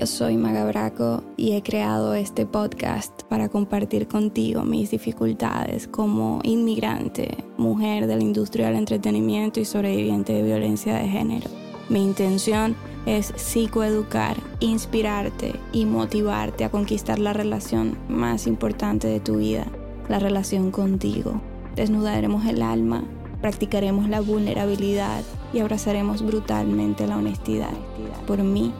Yo soy Maga Braco y he creado este podcast para compartir contigo mis dificultades como inmigrante, mujer de la industria del entretenimiento y sobreviviente de violencia de género. Mi intención es psicoeducar, inspirarte y motivarte a conquistar la relación más importante de tu vida, la relación contigo. Desnudaremos el alma, practicaremos la vulnerabilidad y abrazaremos brutalmente la honestidad. Por mí,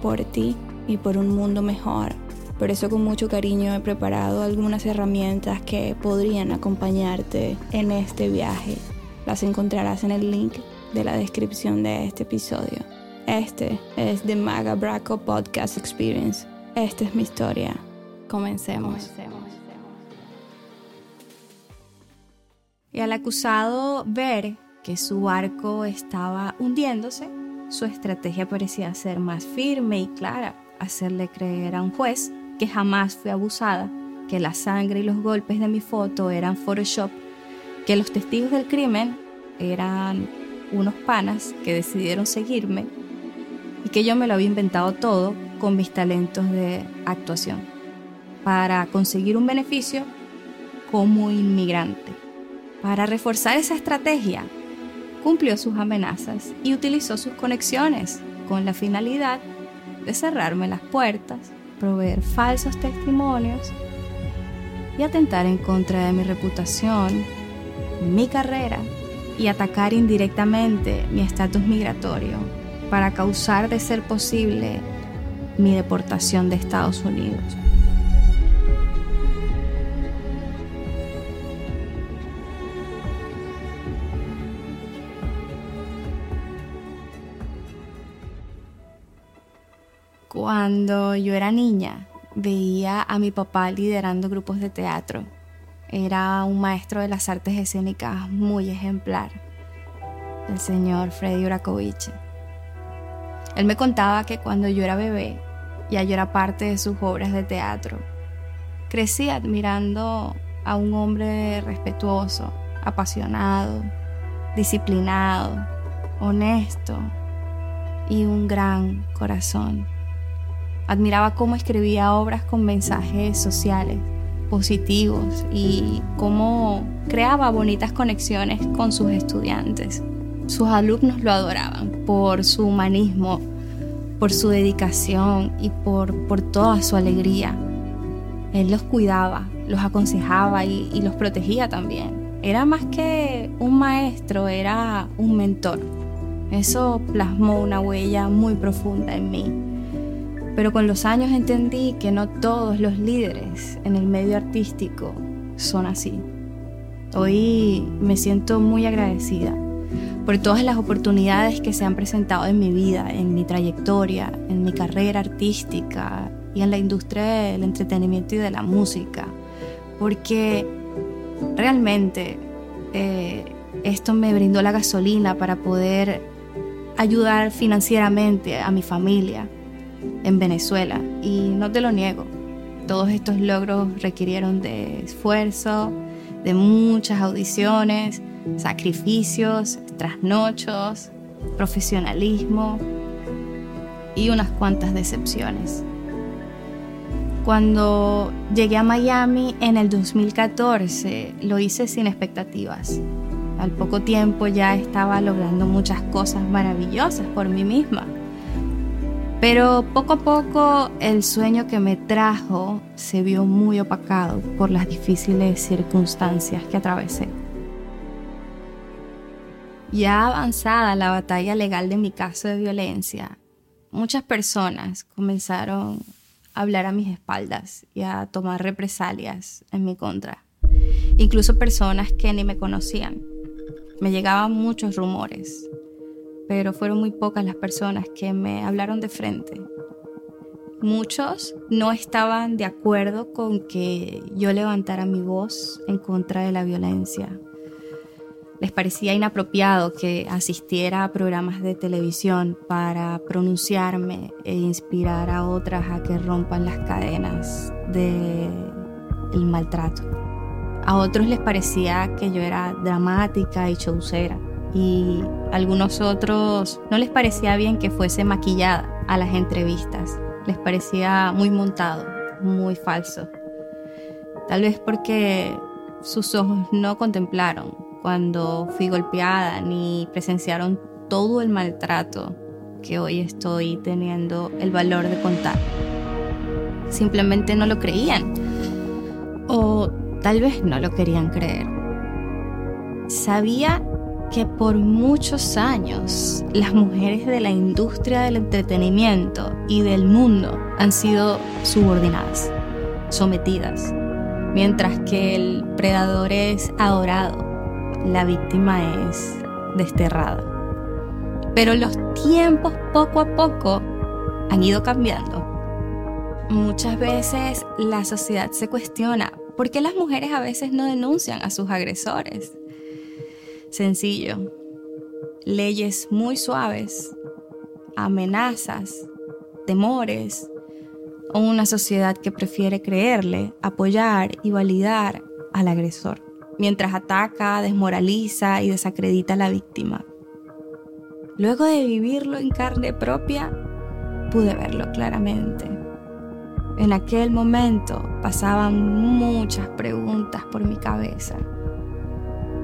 por ti y por un mundo mejor. Por eso con mucho cariño he preparado algunas herramientas que podrían acompañarte en este viaje. Las encontrarás en el link de la descripción de este episodio. Este es The Maga Braco Podcast Experience. Esta es mi historia. Comencemos. Y al acusado ver que su barco estaba hundiéndose, su estrategia parecía ser más firme y clara, hacerle creer a un juez que jamás fue abusada, que la sangre y los golpes de mi foto eran Photoshop, que los testigos del crimen eran unos panas que decidieron seguirme y que yo me lo había inventado todo con mis talentos de actuación para conseguir un beneficio como inmigrante. Para reforzar esa estrategia, cumplió sus amenazas y utilizó sus conexiones con la finalidad de cerrarme las puertas, proveer falsos testimonios y atentar en contra de mi reputación, mi carrera y atacar indirectamente mi estatus migratorio para causar de ser posible mi deportación de Estados Unidos. Cuando yo era niña, veía a mi papá liderando grupos de teatro. Era un maestro de las artes escénicas muy ejemplar, el señor Freddy Urakovich. Él me contaba que cuando yo era bebé, ya yo era parte de sus obras de teatro. Crecí admirando a un hombre respetuoso, apasionado, disciplinado, honesto y un gran corazón. Admiraba cómo escribía obras con mensajes sociales positivos y cómo creaba bonitas conexiones con sus estudiantes. Sus alumnos lo adoraban por su humanismo, por su dedicación y por, por toda su alegría. Él los cuidaba, los aconsejaba y, y los protegía también. Era más que un maestro, era un mentor. Eso plasmó una huella muy profunda en mí pero con los años entendí que no todos los líderes en el medio artístico son así. Hoy me siento muy agradecida por todas las oportunidades que se han presentado en mi vida, en mi trayectoria, en mi carrera artística y en la industria del entretenimiento y de la música, porque realmente eh, esto me brindó la gasolina para poder ayudar financieramente a mi familia, en Venezuela y no te lo niego. Todos estos logros requirieron de esfuerzo, de muchas audiciones, sacrificios, trasnochos, profesionalismo y unas cuantas decepciones. Cuando llegué a Miami en el 2014, lo hice sin expectativas. Al poco tiempo ya estaba logrando muchas cosas maravillosas por mí misma pero poco a poco el sueño que me trajo se vio muy opacado por las difíciles circunstancias que atravesé. Ya avanzada la batalla legal de mi caso de violencia, muchas personas comenzaron a hablar a mis espaldas y a tomar represalias en mi contra. Incluso personas que ni me conocían. Me llegaban muchos rumores pero fueron muy pocas las personas que me hablaron de frente. Muchos no estaban de acuerdo con que yo levantara mi voz en contra de la violencia. Les parecía inapropiado que asistiera a programas de televisión para pronunciarme e inspirar a otras a que rompan las cadenas del maltrato. A otros les parecía que yo era dramática y chaucera y algunos otros no les parecía bien que fuese maquillada a las entrevistas. les parecía muy montado, muy falso. Tal vez porque sus ojos no contemplaron cuando fui golpeada ni presenciaron todo el maltrato que hoy estoy teniendo el valor de contar. Simplemente no lo creían. O tal vez no lo querían creer. Sabía que por muchos años las mujeres de la industria del entretenimiento y del mundo han sido subordinadas, sometidas, mientras que el predador es adorado, la víctima es desterrada. Pero los tiempos poco a poco han ido cambiando. Muchas veces la sociedad se cuestiona por qué las mujeres a veces no denuncian a sus agresores sencillo. Leyes muy suaves, amenazas, temores, o una sociedad que prefiere creerle, apoyar y validar al agresor, mientras ataca, desmoraliza y desacredita a la víctima. Luego de vivirlo en carne propia, pude verlo claramente. En aquel momento pasaban muchas preguntas por mi cabeza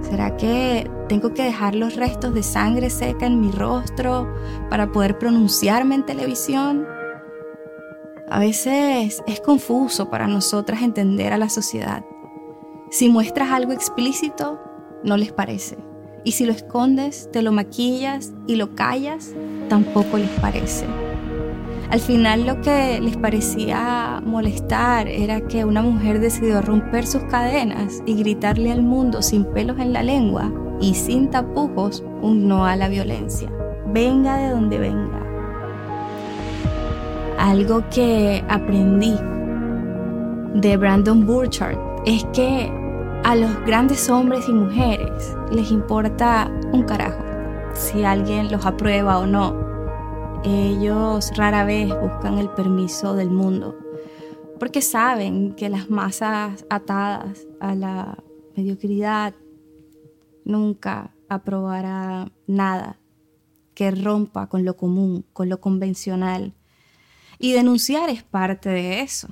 ¿Será que tengo que dejar los restos de sangre seca en mi rostro para poder pronunciarme en televisión? A veces es confuso para nosotras entender a la sociedad. Si muestras algo explícito, no les parece. Y si lo escondes, te lo maquillas y lo callas, tampoco les parece. Al final lo que les parecía molestar era que una mujer decidió romper sus cadenas y gritarle al mundo sin pelos en la lengua y sin tapujos un no a la violencia, venga de donde venga. Algo que aprendí de Brandon Burchard es que a los grandes hombres y mujeres les importa un carajo si alguien los aprueba o no ellos rara vez buscan el permiso del mundo porque saben que las masas atadas a la mediocridad nunca aprobará nada que rompa con lo común, con lo convencional. Y denunciar es parte de eso.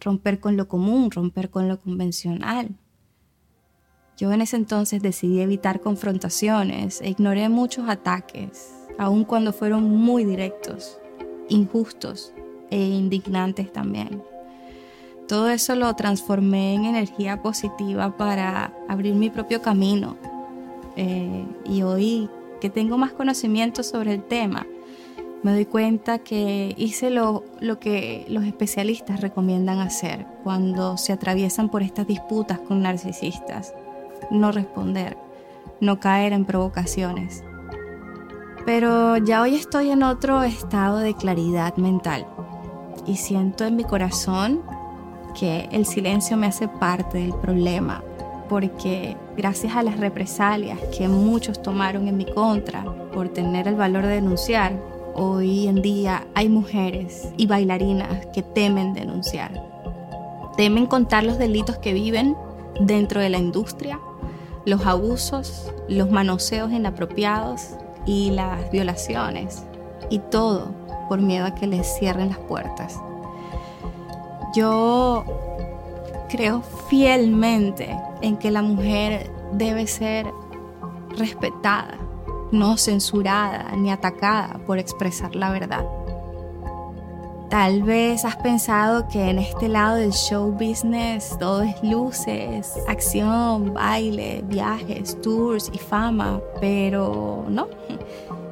Romper con lo común, romper con lo convencional. Yo en ese entonces decidí evitar confrontaciones e ignoré muchos ataques aun cuando fueron muy directos, injustos e indignantes también. Todo eso lo transformé en energía positiva para abrir mi propio camino. Eh, y hoy que tengo más conocimiento sobre el tema, me doy cuenta que hice lo, lo que los especialistas recomiendan hacer cuando se atraviesan por estas disputas con narcisistas. No responder, no caer en provocaciones pero ya hoy estoy en otro estado de claridad mental y siento en mi corazón que el silencio me hace parte del problema, porque gracias a las represalias que muchos tomaron en mi contra por tener el valor de denunciar, hoy en día hay mujeres y bailarinas que temen denunciar. Temen contar los delitos que viven dentro de la industria, los abusos, los manoseos inapropiados y las violaciones y todo por miedo a que les cierren las puertas. Yo creo fielmente en que la mujer debe ser respetada, no censurada ni atacada por expresar la verdad. Tal vez has pensado que en este lado del show business todo es luces, acción, baile, viajes, tours y fama, pero no.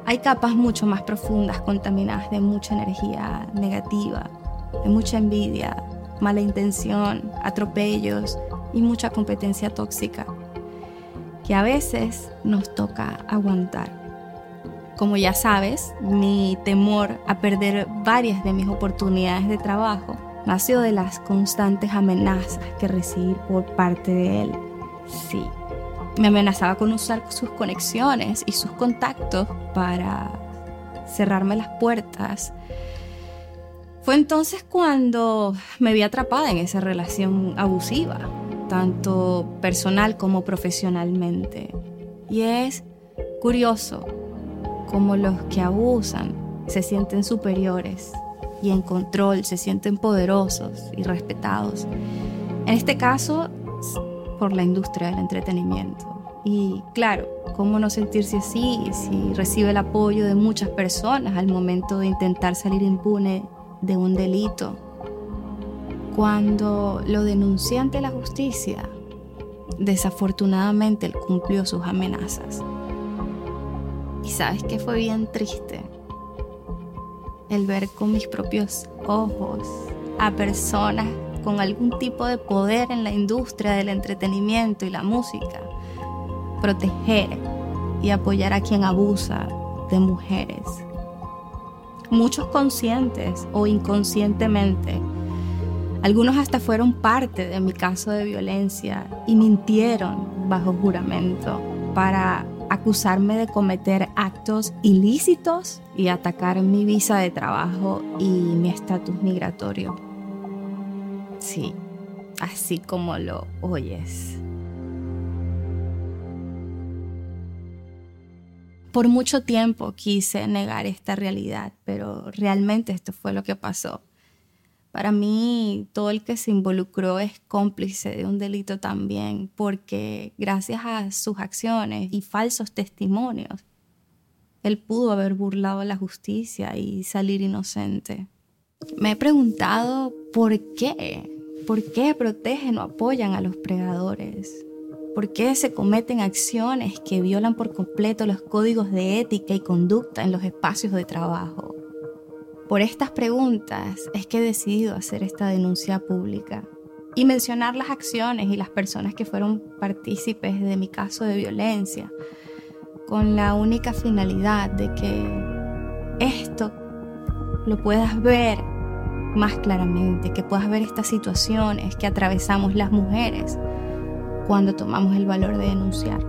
Hay capas mucho más profundas contaminadas de mucha energía negativa, de mucha envidia, mala intención, atropellos y mucha competencia tóxica que a veces nos toca aguantar. Como ya sabes, mi temor a perder varias de mis oportunidades de trabajo nació de las constantes amenazas que recibí por parte de él. Sí, me amenazaba con usar sus conexiones y sus contactos para cerrarme las puertas. Fue entonces cuando me vi atrapada en esa relación abusiva, tanto personal como profesionalmente. Y es curioso como los que abusan se sienten superiores y en control, se sienten poderosos y respetados. En este caso, por la industria del entretenimiento. Y claro, ¿cómo no sentirse así si recibe el apoyo de muchas personas al momento de intentar salir impune de un delito? Cuando lo denuncié ante la justicia, desafortunadamente él cumplió sus amenazas. Y sabes que fue bien triste el ver con mis propios ojos a personas con algún tipo de poder en la industria del entretenimiento y la música proteger y apoyar a quien abusa de mujeres. Muchos conscientes o inconscientemente. Algunos hasta fueron parte de mi caso de violencia y mintieron bajo juramento para acusarme de cometer actos ilícitos y atacar mi visa de trabajo y mi estatus migratorio. Sí, así como lo oyes. Por mucho tiempo quise negar esta realidad, pero realmente esto fue lo que pasó. Para mí, todo el que se involucró es cómplice de un delito también, porque gracias a sus acciones y falsos testimonios, él pudo haber burlado la justicia y salir inocente. Me he preguntado por qué, por qué protegen o apoyan a los predadores, por qué se cometen acciones que violan por completo los códigos de ética y conducta en los espacios de trabajo. Por estas preguntas es que he decidido hacer esta denuncia pública y mencionar las acciones y las personas que fueron partícipes de mi caso de violencia, con la única finalidad de que esto lo puedas ver más claramente, que puedas ver estas situaciones que atravesamos las mujeres cuando tomamos el valor de denunciar.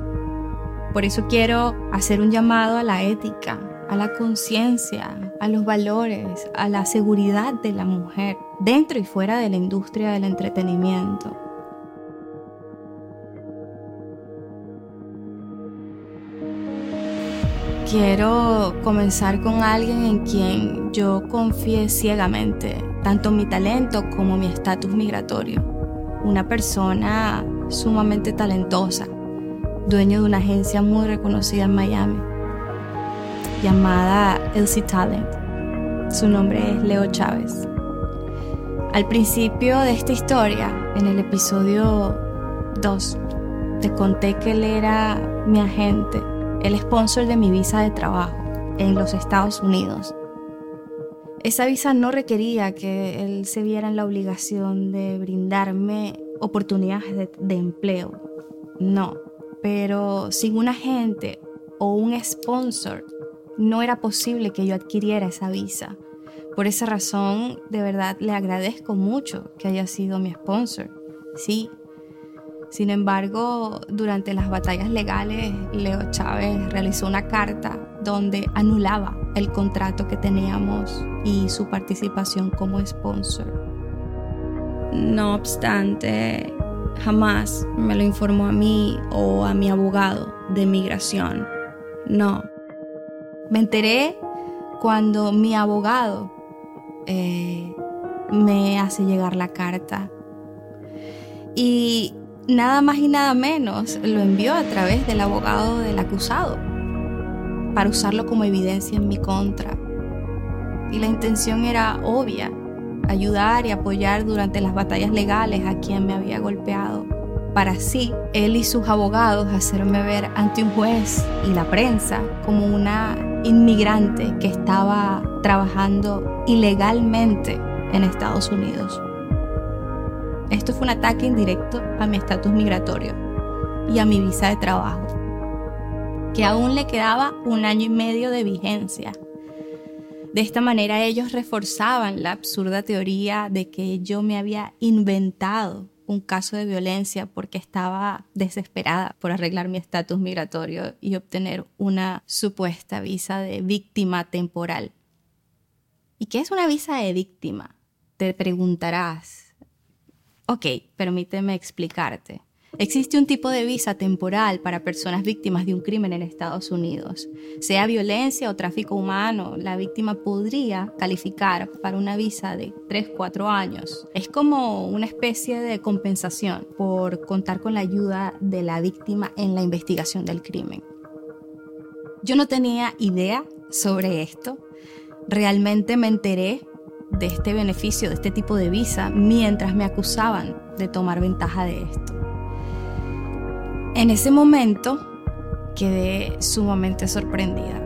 Por eso quiero hacer un llamado a la ética, a la conciencia, a los valores, a la seguridad de la mujer, dentro y fuera de la industria del entretenimiento. Quiero comenzar con alguien en quien yo confíe ciegamente, tanto mi talento como mi estatus migratorio. Una persona sumamente talentosa, dueño de una agencia muy reconocida en Miami llamada Elsie Talent. Su nombre es Leo Chávez. Al principio de esta historia, en el episodio 2, te conté que él era mi agente, el sponsor de mi visa de trabajo en los Estados Unidos. Esa visa no requería que él se viera en la obligación de brindarme oportunidades de, de empleo. No, pero sin un agente o un sponsor no era posible que yo adquiriera esa visa. Por esa razón, de verdad, le agradezco mucho que haya sido mi sponsor. Sí. Sin embargo, durante las batallas legales, Leo Chávez realizó una carta donde anulaba el contrato que teníamos y su participación como sponsor. No obstante, jamás me lo informó a mí o a mi abogado de migración. No, me enteré cuando mi abogado eh, me hace llegar la carta. Y nada más y nada menos lo envió a través del abogado del acusado para usarlo como evidencia en mi contra. Y la intención era obvia, ayudar y apoyar durante las batallas legales a quien me había golpeado para así él y sus abogados hacerme ver ante un juez y la prensa como una inmigrante que estaba trabajando ilegalmente en Estados Unidos. Esto fue un ataque indirecto a mi estatus migratorio y a mi visa de trabajo, que aún le quedaba un año y medio de vigencia. De esta manera ellos reforzaban la absurda teoría de que yo me había inventado un caso de violencia porque estaba desesperada por arreglar mi estatus migratorio y obtener una supuesta visa de víctima temporal. ¿Y qué es una visa de víctima? Te preguntarás. Ok, permíteme explicarte. Existe un tipo de visa temporal para personas víctimas de un crimen en Estados Unidos. Sea violencia o tráfico humano, la víctima podría calificar para una visa de 3-4 años. Es como una especie de compensación por contar con la ayuda de la víctima en la investigación del crimen. Yo no tenía idea sobre esto. Realmente me enteré de este beneficio, de este tipo de visa, mientras me acusaban de tomar ventaja de esto. En ese momento quedé sumamente sorprendida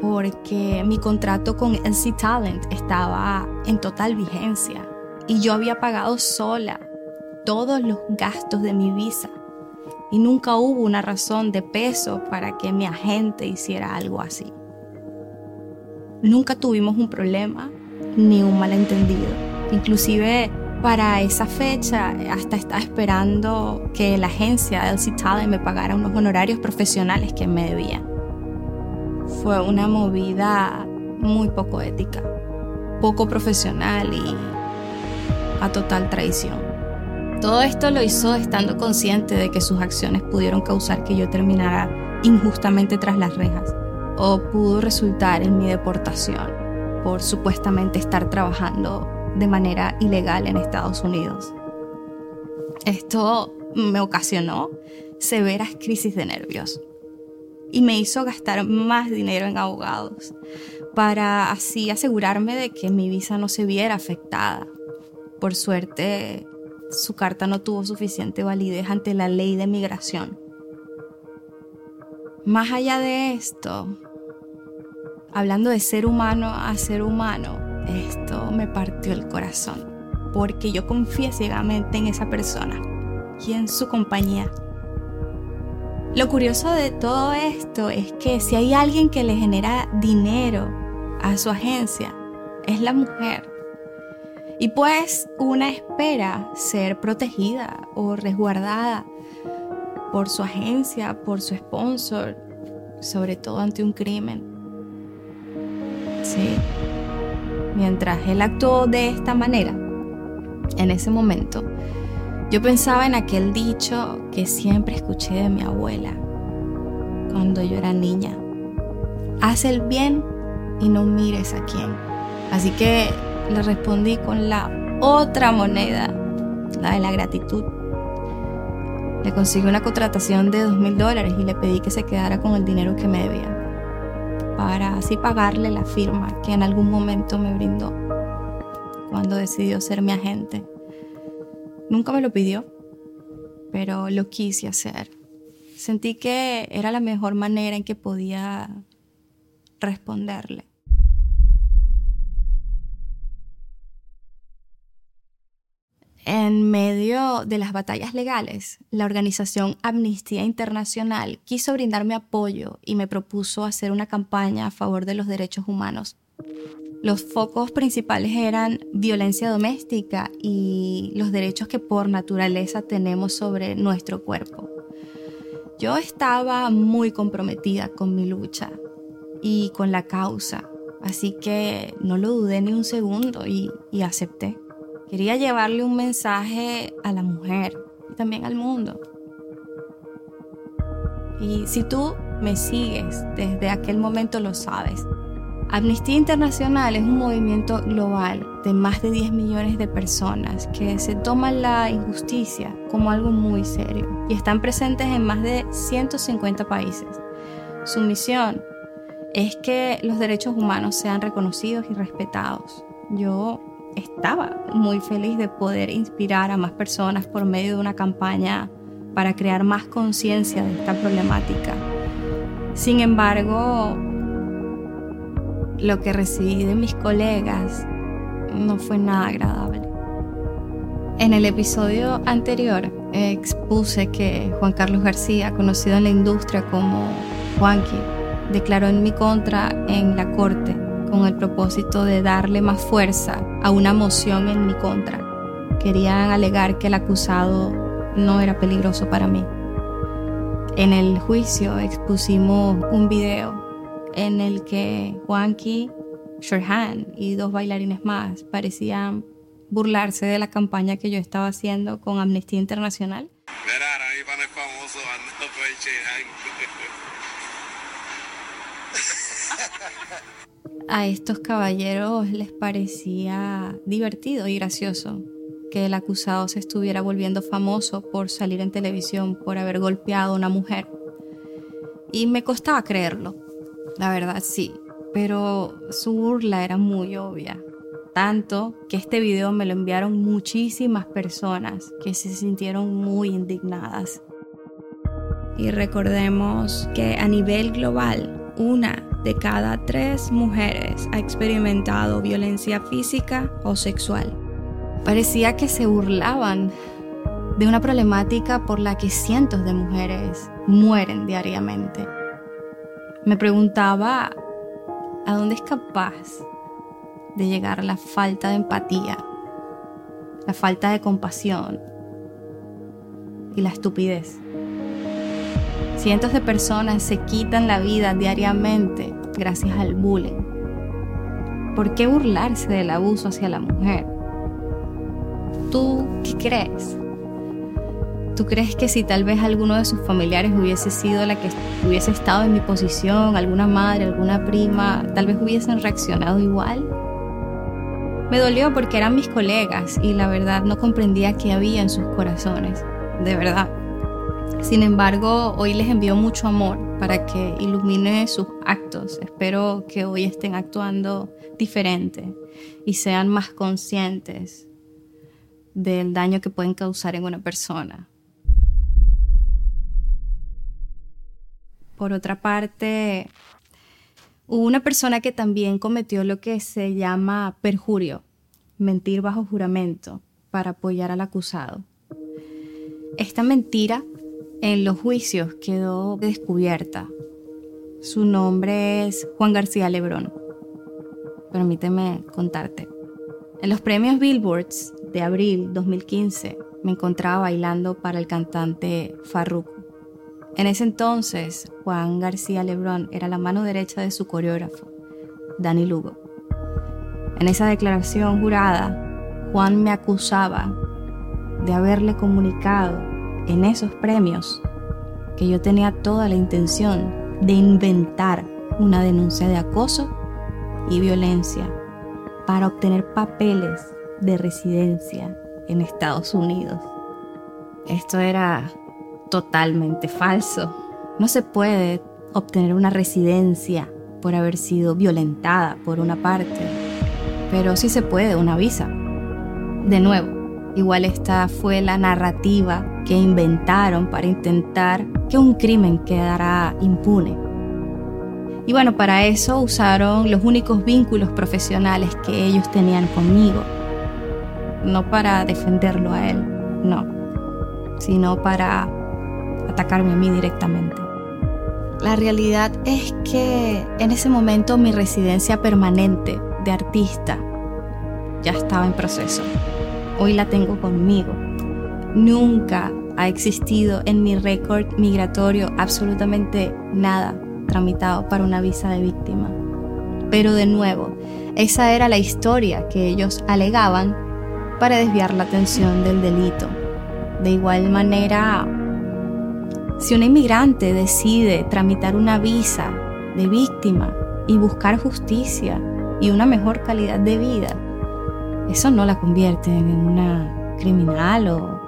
porque mi contrato con NC Talent estaba en total vigencia y yo había pagado sola todos los gastos de mi visa y nunca hubo una razón de peso para que mi agente hiciera algo así. Nunca tuvimos un problema ni un malentendido. Inclusive para esa fecha hasta estaba esperando que la agencia LC Talent me pagara unos honorarios profesionales que me debían. Fue una movida muy poco ética, poco profesional y a total traición. Todo esto lo hizo estando consciente de que sus acciones pudieron causar que yo terminara injustamente tras las rejas o pudo resultar en mi deportación por supuestamente estar trabajando de manera ilegal en Estados Unidos. Esto me ocasionó severas crisis de nervios y me hizo gastar más dinero en abogados para así asegurarme de que mi visa no se viera afectada. Por suerte, su carta no tuvo suficiente validez ante la ley de migración. Más allá de esto, hablando de ser humano a ser humano, esto partió el corazón, porque yo confié ciegamente en esa persona y en su compañía. Lo curioso de todo esto es que si hay alguien que le genera dinero a su agencia, es la mujer. Y pues una espera ser protegida o resguardada por su agencia, por su sponsor, sobre todo ante un crimen. Sí. Mientras él actuó de esta manera, en ese momento, yo pensaba en aquel dicho que siempre escuché de mi abuela cuando yo era niña. Haz el bien y no mires a quién. Así que le respondí con la otra moneda, la de la gratitud. Le conseguí una contratación de dos mil dólares y le pedí que se quedara con el dinero que me debía para así pagarle la firma que en algún momento me brindó cuando decidió ser mi agente. Nunca me lo pidió, pero lo quise hacer. Sentí que era la mejor manera en que podía responderle. En medio de las batallas legales, la organización Amnistía Internacional quiso brindarme apoyo y me propuso hacer una campaña a favor de los derechos humanos. Los focos principales eran violencia doméstica y los derechos que por naturaleza tenemos sobre nuestro cuerpo. Yo estaba muy comprometida con mi lucha y con la causa, así que no lo dudé ni un segundo y, acepté. Quería llevarle un mensaje a la mujer y también al mundo. Y si tú me sigues desde aquel momento lo sabes. Amnistía Internacional es un movimiento global de más de 10 millones de personas que se toman la injusticia como algo muy serio y están presentes en más de 150 países. Su misión es que los derechos humanos sean reconocidos y respetados. Yo estaba muy feliz de poder inspirar a más personas por medio de una campaña para crear más conciencia de esta problemática. Sin embargo, lo que recibí de mis colegas no fue nada agradable. En el episodio anterior expuse que Juan Carlos García, conocido en la industria como Juanqui, declaró en mi contra en la corte con el propósito de darle más fuerza a una moción en mi contra. Querían alegar que el acusado no era peligroso para mí. En el juicio expusimos un video en el que Juanqui, Sherhan y dos bailarines más parecían burlarse de la campaña que yo estaba haciendo con Amnistía Internacional. A estos caballeros les parecía divertido y gracioso que el acusado se estuviera volviendo famoso por salir en televisión por haber golpeado a una mujer. Y me costaba creerlo, la verdad sí, pero su burla era muy obvia. Tanto que este video me lo enviaron muchísimas personas que se sintieron muy indignadas. Y recordemos que a nivel global, una de cada tres mujeres ha experimentado violencia física o sexual. Parecía que se burlaban de una problemática por la que cientos de mujeres mueren diariamente. Me preguntaba a dónde es capaz de llegar la falta de empatía, la falta de compasión y la estupidez. Cientos de personas se quitan la vida diariamente gracias al bullying. ¿Por qué burlarse del abuso hacia la mujer? ¿Tú qué crees? ¿Tú crees que si tal vez alguno de sus familiares hubiese sido la que hubiese estado en mi posición, alguna madre, alguna prima, tal vez hubiesen reaccionado igual? Me dolió porque eran mis colegas y la verdad no comprendía qué había en sus corazones, de verdad. Sin embargo, hoy les envío mucho amor para que ilumine sus actos. Espero que hoy estén actuando diferente y sean más conscientes del daño que pueden causar en una persona. Por otra parte, hubo una persona que también cometió lo que se llama perjurio, mentir bajo juramento, para apoyar al acusado. Esta mentira en los juicios quedó descubierta. Su nombre es Juan García Lebrón. Permíteme contarte. En los premios Billboards de abril 2015 me encontraba bailando para el cantante Farruko. En ese entonces, Juan García Lebrón era la mano derecha de su coreógrafo, Dani Lugo. En esa declaración jurada, Juan me acusaba de haberle comunicado en esos premios que yo tenía toda la intención de inventar una denuncia de acoso y violencia para obtener papeles de residencia en Estados Unidos. Esto era totalmente falso. No se puede obtener una residencia por haber sido violentada por una parte, pero sí se puede una visa. De nuevo, igual esta fue la narrativa que inventaron para intentar que un crimen quedara impune. Y bueno, para eso usaron los únicos vínculos profesionales que ellos tenían conmigo. No para defenderlo a él, no, sino para atacarme a mí directamente. La realidad es que en ese momento mi residencia permanente de artista ya estaba en proceso. Hoy la tengo conmigo. Nunca ha existido en mi récord migratorio absolutamente nada tramitado para una visa de víctima. Pero de nuevo, esa era la historia que ellos alegaban para desviar la atención del delito. De igual manera, si un inmigrante decide tramitar una visa de víctima y buscar justicia y una mejor calidad de vida, eso no la convierte en una criminal o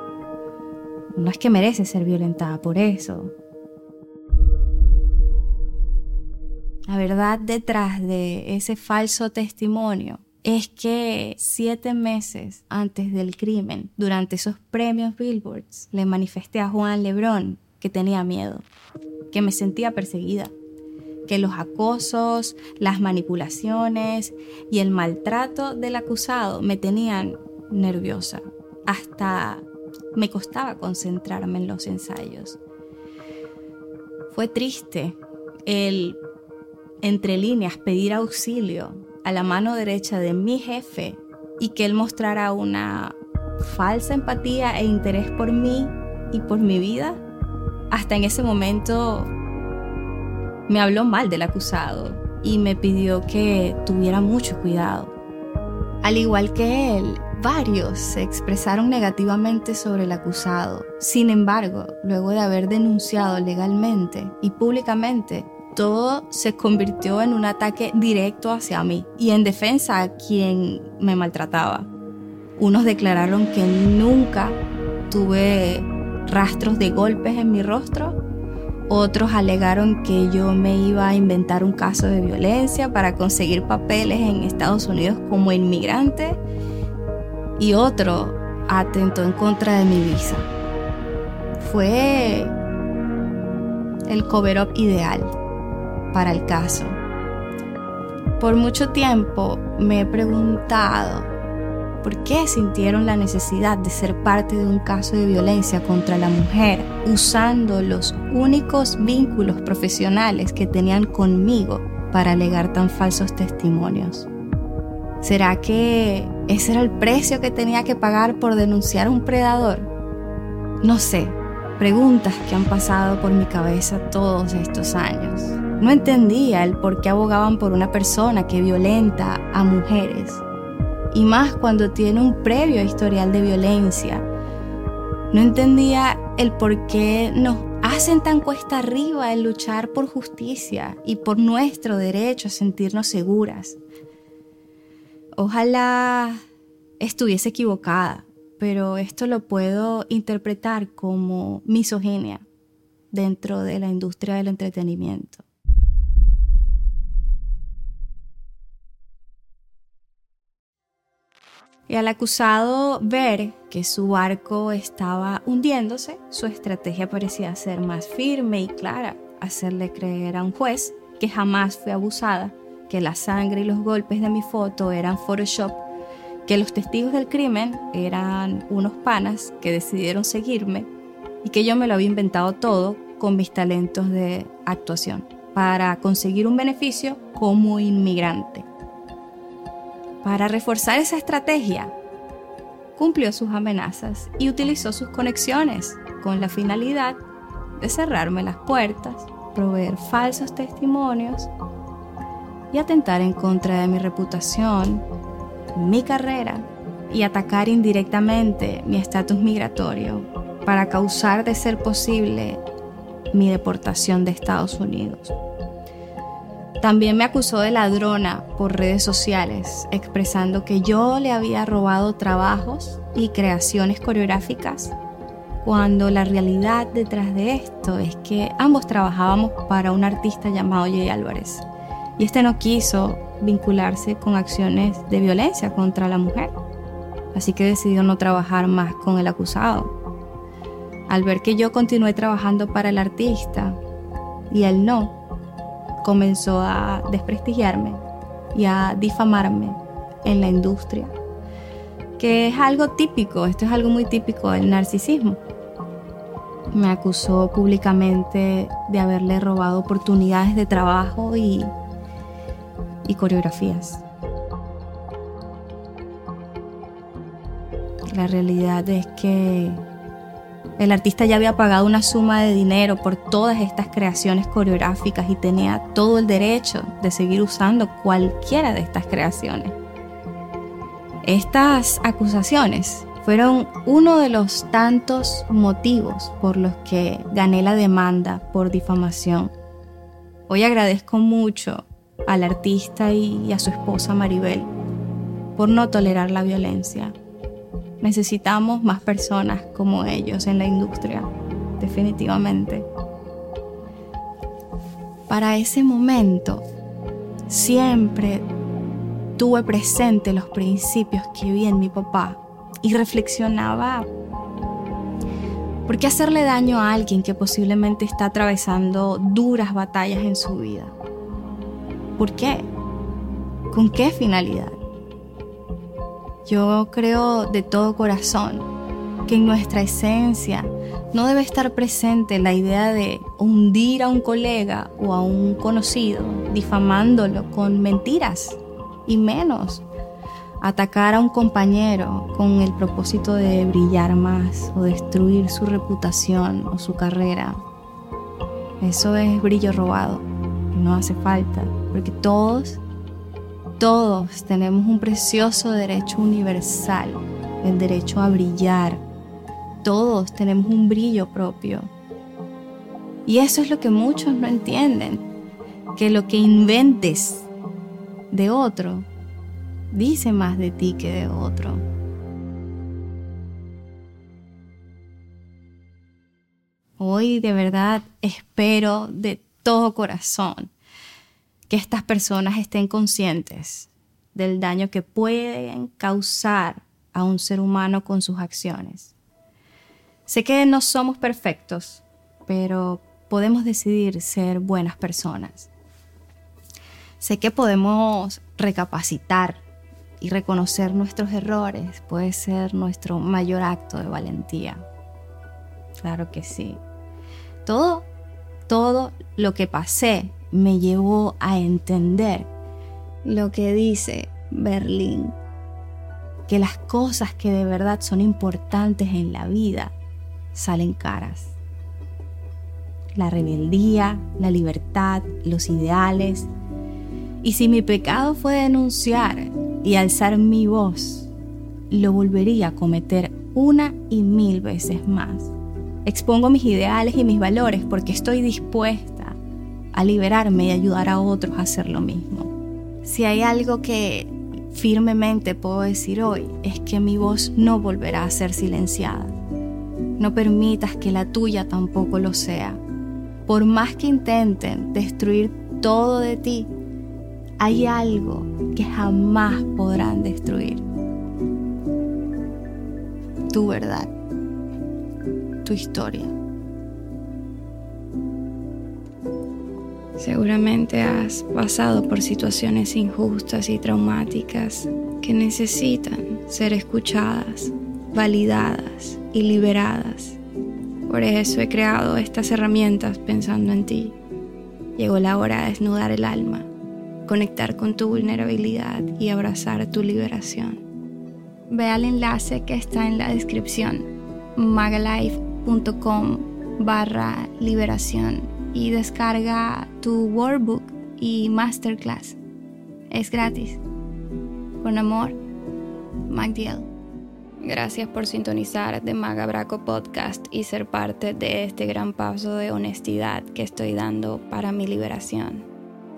no es que merece ser violentada por eso. La verdad detrás de ese falso testimonio es que siete meses antes del crimen, durante esos premios Billboards, le manifesté a Juan Lebrón que tenía miedo, que me sentía perseguida, que los acosos, las manipulaciones y el maltrato del acusado me tenían nerviosa. Hasta me costaba concentrarme en los ensayos. Fue triste el, entre líneas, pedir auxilio a la mano derecha de mi jefe y que él mostrara una falsa empatía e interés por mí y por mi vida hasta en ese momento me habló mal del acusado y me pidió que tuviera mucho cuidado. Al igual que él, varios se expresaron negativamente sobre el acusado. Sin embargo, luego de haber denunciado legalmente y públicamente, todo se convirtió en un ataque directo hacia mí y en defensa a quien me maltrataba. Unos declararon que nunca tuve rastros de golpes en mi rostro otros alegaron que yo me iba a inventar un caso de violencia para conseguir papeles en Estados Unidos como inmigrante. Y otro atentó en contra de mi visa. Fue el cover-up ideal para el caso. Por mucho tiempo me he preguntado por qué sintieron la necesidad de ser parte de un caso de violencia contra la mujer usando los únicos vínculos profesionales que tenían conmigo para alegar tan falsos testimonios. ¿Será que ese era el precio que tenía que pagar por denunciar a un predador? No sé, preguntas que han pasado por mi cabeza todos estos años. No entendía el por qué abogaban por una persona que violenta a mujeres y más cuando tiene un previo historial de violencia. No entendía el por qué nos hacen tan cuesta arriba el luchar por justicia y por nuestro derecho a sentirnos seguras. Ojalá estuviese equivocada, pero esto lo puedo interpretar como misoginia dentro de la industria del entretenimiento. Y al acusado ver que su barco estaba hundiéndose, su estrategia parecía ser más firme y clara, hacerle creer a un juez que jamás fue abusada, que la sangre y los golpes de mi foto eran Photoshop, que los testigos del crimen eran unos panas que decidieron seguirme y que yo me lo había inventado todo con mis talentos de actuación para conseguir un beneficio como inmigrante. Para reforzar esa estrategia, cumplió sus amenazas y utilizó sus conexiones con la finalidad de cerrarme las puertas, proveer falsos testimonios y atentar en contra de mi reputación, mi carrera y atacar indirectamente mi estatus migratorio para causar de ser posible mi deportación de Estados Unidos. También me acusó de ladrona por redes sociales, expresando que yo le había robado trabajos y creaciones coreográficas, cuando la realidad detrás de esto es que ambos trabajábamos para un artista llamado Jay Álvarez, y este no quiso vincularse con acciones de violencia contra la mujer, así que decidió no trabajar más con el acusado. Al ver que yo continué trabajando para el artista y él no, comenzó a desprestigiarme y a difamarme en la industria, que es algo típico, esto es algo muy típico del narcisismo. Me acusó públicamente de haberle robado oportunidades de trabajo y, y coreografías. La realidad es que el artista ya había pagado una suma de dinero por todas estas creaciones coreográficas y tenía todo el derecho de seguir usando cualquiera de estas creaciones. Estas acusaciones fueron uno de los tantos motivos por los que gané la demanda por difamación. Hoy agradezco mucho al artista y a su esposa Maribel por no tolerar la violencia, Necesitamos más personas como ellos en la industria, definitivamente. Para ese momento, siempre tuve presente los principios que vi en mi papá y reflexionaba, ¿por qué hacerle daño a alguien que posiblemente está atravesando duras batallas en su vida? ¿Por qué? ¿Con qué finalidad? Yo creo de todo corazón que en nuestra esencia no debe estar presente la idea de hundir a un colega o a un conocido, difamándolo con mentiras, y menos atacar a un compañero con el propósito de brillar más o destruir su reputación o su carrera. Eso es brillo robado, no hace falta, porque todos Todos tenemos un precioso derecho universal, el derecho a brillar. Todos tenemos un brillo propio. Y eso es lo que muchos no entienden, que lo que inventes de otro dice más de ti que de otro. Hoy de verdad espero de todo corazón que estas personas estén conscientes del daño que pueden causar a un ser humano con sus acciones. Sé que no somos perfectos, pero podemos decidir ser buenas personas. Sé que podemos recapacitar y reconocer nuestros errores puede ser nuestro mayor acto de valentía. Claro que sí. Todo, todo lo que pasé me llevó a entender lo que dice Berlín, que las cosas que de verdad son importantes en la vida salen caras. La rebeldía, la libertad, los ideales. Y si mi pecado fue denunciar y alzar mi voz, lo volvería a cometer una y mil veces más. Expongo mis ideales y mis valores porque estoy dispuesta a liberarme y ayudar a otros a hacer lo mismo. Si hay algo que firmemente puedo decir hoy es que mi voz no volverá a ser silenciada. No permitas que la tuya tampoco lo sea. Por más que intenten destruir todo de ti, hay algo que jamás podrán destruir. Tu verdad tu historia. Seguramente has pasado por situaciones injustas y traumáticas que necesitan ser escuchadas, validadas y liberadas. Por eso he creado estas herramientas pensando en ti. Llegó la hora de desnudar el alma, conectar con tu vulnerabilidad y abrazar tu liberación. Ve al enlace que está en la descripción, magalife.com com barra liberación y descarga tu workbook y masterclass. Es gratis. Con amor, Magdiel. Gracias por sintonizar de Magabraco Podcast y ser parte de este gran paso de honestidad que estoy dando para mi liberación.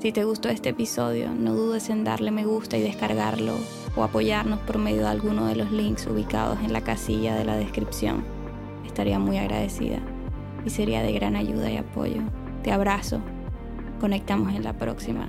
Si te gustó este episodio, no dudes en darle me gusta y descargarlo o apoyarnos por medio de alguno de los links ubicados en la casilla de la descripción estaría muy agradecida y sería de gran ayuda y apoyo. Abrazo. Conectamos en la próxima.